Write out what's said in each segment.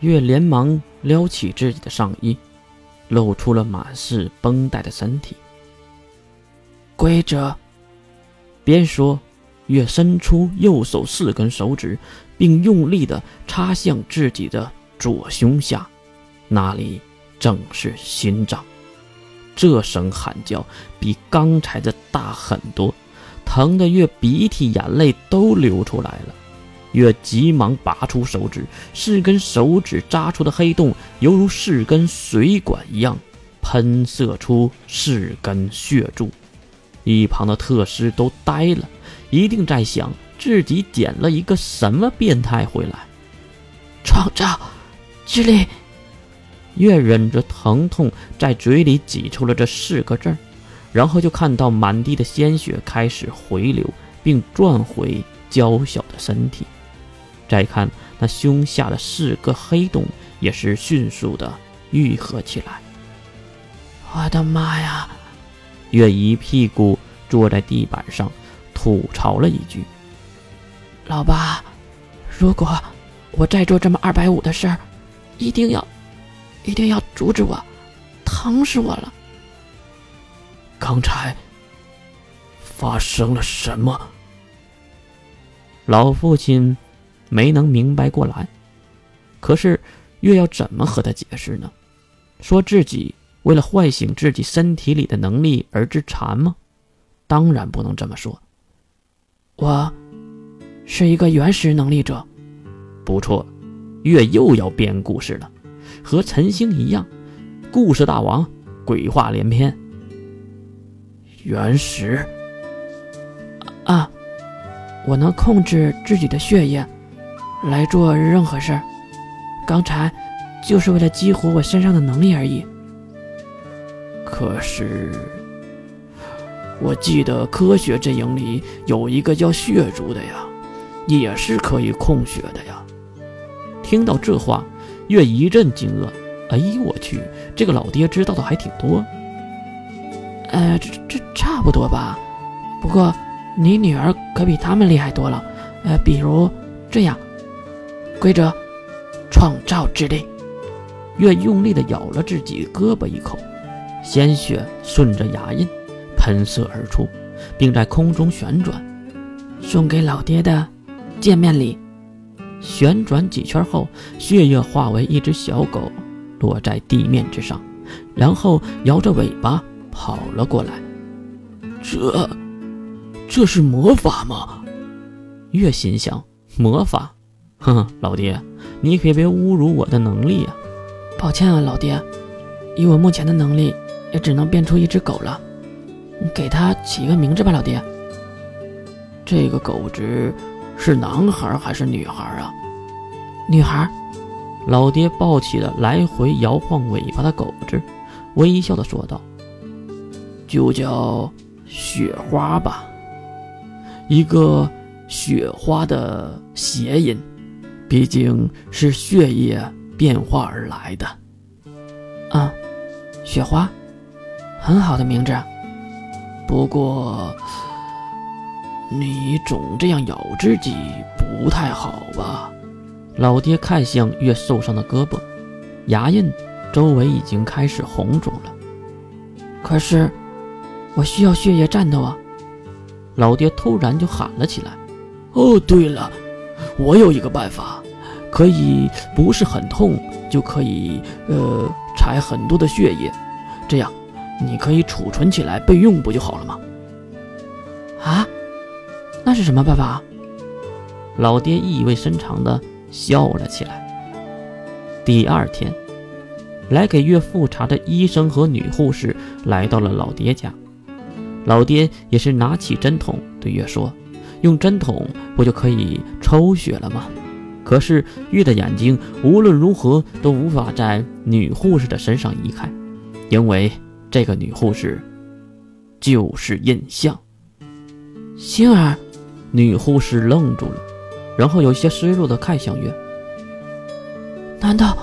月连忙撩起自己的上衣，露出了满是绷带的身体。规则。边说，月伸出右手四根手指，并用力的插向自己的左胸下，那里正是心脏。这声喊叫比刚才的大很多，疼得月鼻涕眼泪都流出来了。月急忙拔出手指，四根手指扎出的黑洞犹如四根水管一样，喷射出四根血柱。一旁的特师都呆了，一定在想自己捡了一个什么变态回来。创造之力。月忍着疼痛，在嘴里挤出了这四个字然后就看到满地的鲜血开始回流，并转回娇小的身体。再看那胸下的四个黑洞，也是迅速的愈合起来。我的妈呀！月一屁股坐在地板上，吐槽了一句：“老爸，如果我再做这么二百五的事儿，一定要，一定要阻止我，疼死我了。”刚才发生了什么？老父亲没能明白过来，可是月要怎么和他解释呢？说自己。为了唤醒自己身体里的能力而致馋吗？当然不能这么说。我是一个原始能力者。不错，月又要编故事了，和陈星一样，故事大王，鬼话连篇。原始啊，我能控制自己的血液来做任何事儿。刚才就是为了激活我身上的能力而已。可是，我记得科学阵营里有一个叫血族的呀，也是可以控血的呀。听到这话，月一阵惊愕。哎呦我去，这个老爹知道的还挺多。呃，这这差不多吧。不过你女儿可比他们厉害多了。呃，比如这样，规则，创造之力。月用力的咬了自己胳膊一口。鲜血顺着牙印喷射而出，并在空中旋转。送给老爹的见面礼。旋转几圈后，血液化为一只小狗，落在地面之上，然后摇着尾巴跑了过来。这，这是魔法吗？月心想：魔法？哼，老爹，你可别侮辱我的能力啊！抱歉啊，老爹，以我目前的能力。也只能变出一只狗了，你给它起一个名字吧，老爹。这个狗子是男孩还是女孩啊？女孩。老爹抱起了来回摇晃尾巴的狗子，微笑的说道：“就叫雪花吧，一个雪花的谐音，毕竟是血液变化而来的。”啊，雪花。很好的名字，不过你总这样咬自己不太好吧？老爹看向月受伤的胳膊，牙印周围已经开始红肿了。可是我需要血液战斗啊！老爹突然就喊了起来：“哦，对了，我有一个办法，可以不是很痛就可以呃采很多的血液，这样。”你可以储存起来备用，不就好了吗？啊，那是什么办法？老爹意味深长的笑了起来。第二天，来给岳父查的医生和女护士来到了老爹家。老爹也是拿起针筒对月说：“用针筒不就可以抽血了吗？”可是月的眼睛无论如何都无法在女护士的身上移开，因为。这个女护士就是印象。星儿，女护士愣住了，然后有些失落的看向月。难道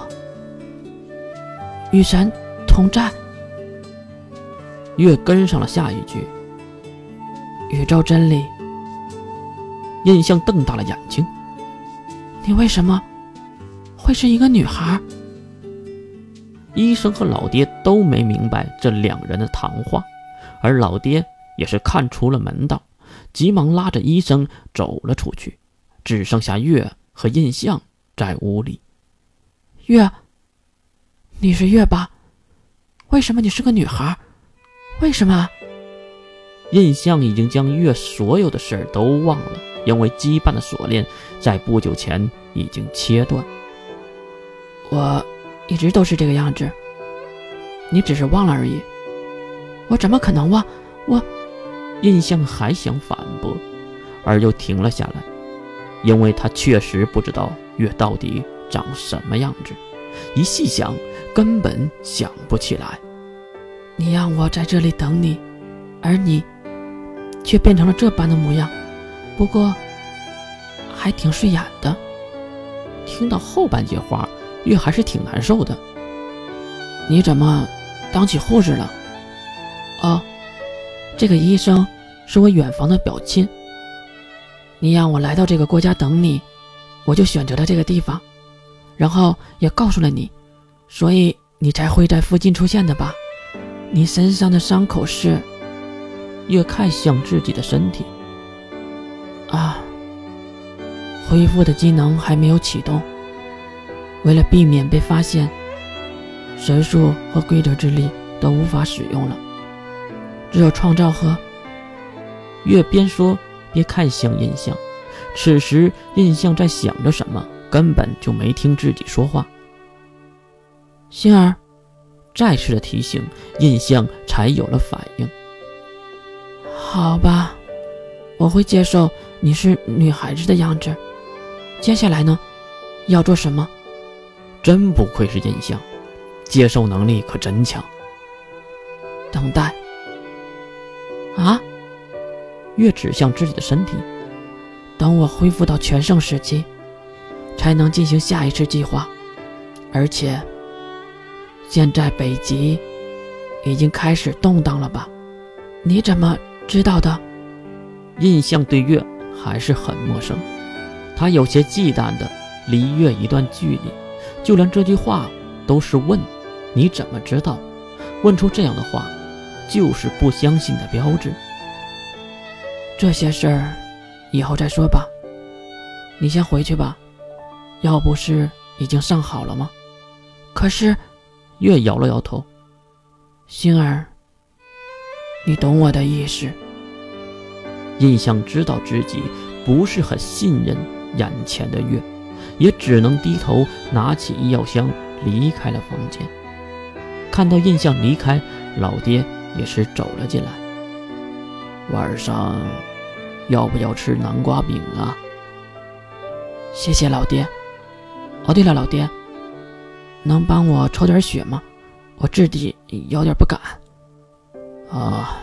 与神同在？月跟上了下一句：“宇宙真理。”印象瞪大了眼睛：“你为什么会是一个女孩？医生和老爹都没明白这两人的谈话，而老爹也是看出了门道，急忙拉着医生走了出去，只剩下月和印象在屋里。月，你是月吧？为什么你是个女孩？为什么？印象已经将月所有的事儿都忘了，因为羁绊的锁链在不久前已经切断。我一直都是这个样子，你只是忘了而已。我怎么可能忘？我，印象还想反驳，而又停了下来，因为他确实不知道月到底长什么样子，一细想，根本想不起来。你让我在这里等你，而你。却变成了这般的模样，不过还挺顺眼的。听到后半截话，月还是挺难受的。你怎么当起护士了？哦，这个医生是我远房的表亲。你让我来到这个国家等你，我就选择了这个地方，然后也告诉了你，所以你才会在附近出现的吧？你身上的伤口是？越看向自己的身体，啊，恢复的机能还没有启动。为了避免被发现，神术和规则之力都无法使用了，只有创造和……越边说边看向印象，此时印象在想着什么，根本就没听自己说话。星儿，再次的提醒，印象才有了反应。好吧，我会接受你是女孩子的样子。接下来呢，要做什么？真不愧是印象，接受能力可真强。等待。啊？月指向自己的身体。等我恢复到全盛时期，才能进行下一次计划。而且，现在北极已经开始动荡了吧？你怎么？知道的，印象对月还是很陌生，他有些忌惮的离月一段距离，就连这句话都是问：“你怎么知道？”问出这样的话，就是不相信的标志。这些事儿以后再说吧，你先回去吧。要不是已经上好了吗？可是，月摇了摇头，星儿。你懂我的意思。印象知道自己不是很信任眼前的月，也只能低头拿起医药箱离开了房间。看到印象离开，老爹也是走了进来。晚上要不要吃南瓜饼啊？谢谢老爹。哦，对了，老爹，能帮我抽点血吗？我自己有点不敢。啊，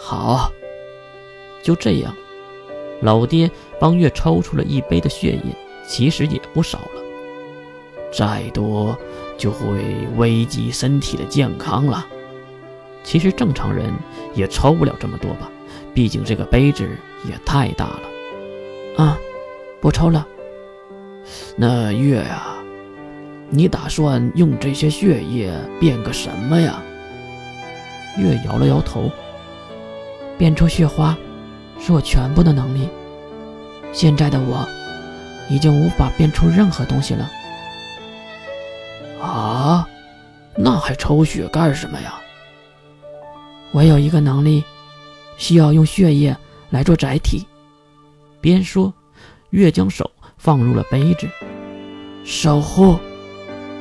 好，就这样，老爹帮月抽出了一杯的血液，其实也不少了，再多就会危及身体的健康了。其实正常人也抽不了这么多吧，毕竟这个杯子也太大了。啊，不抽了。那月呀，你打算用这些血液变个什么呀？月摇了摇头，变出血花是我全部的能力。现在的我已经无法变出任何东西了。啊，那还抽血干什么呀？我有一个能力，需要用血液来做载体。边说，月将手放入了杯子，守护，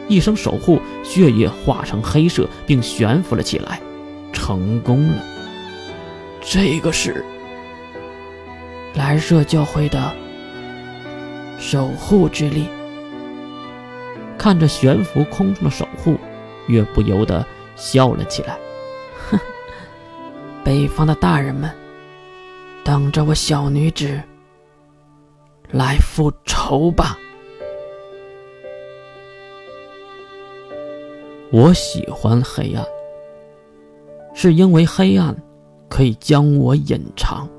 一声守护，血液化成黑色，并悬浮了起来。成功了，这个是蓝色教会的守护之力。看着悬浮空中的守护，月不由得笑了起来。哼，北方的大人们，等着我小女子来复仇吧。我喜欢黑暗。是因为黑暗可以将我隐藏。